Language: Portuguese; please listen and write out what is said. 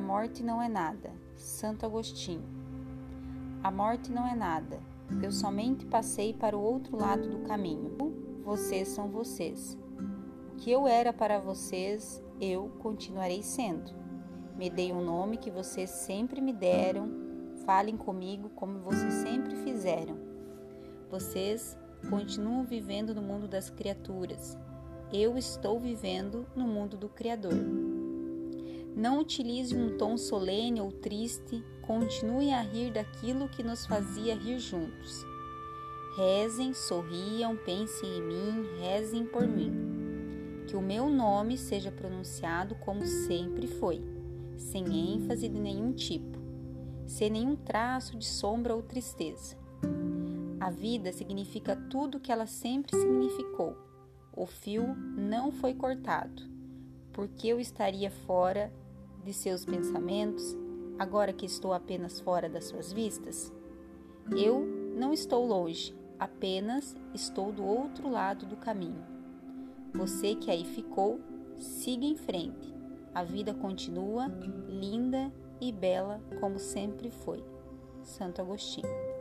morte não é nada. Santo Agostinho. A morte não é nada. Eu somente passei para o outro lado do caminho. Vocês são vocês. O que eu era para vocês, eu continuarei sendo. Me dei um nome que vocês sempre me deram. Falem comigo como vocês sempre fizeram. Vocês continuam vivendo no mundo das criaturas. Eu estou vivendo no mundo do Criador. Não utilize um tom solene ou triste, continue a rir daquilo que nos fazia rir juntos. Rezem, sorriam, pensem em mim, rezem por mim. Que o meu nome seja pronunciado como sempre foi, sem ênfase de nenhum tipo, sem nenhum traço de sombra ou tristeza. A vida significa tudo o que ela sempre significou. O fio não foi cortado, porque eu estaria fora de seus pensamentos, agora que estou apenas fora das suas vistas? Eu não estou longe, apenas estou do outro lado do caminho. Você que aí ficou, siga em frente. A vida continua linda e bela como sempre foi. Santo Agostinho.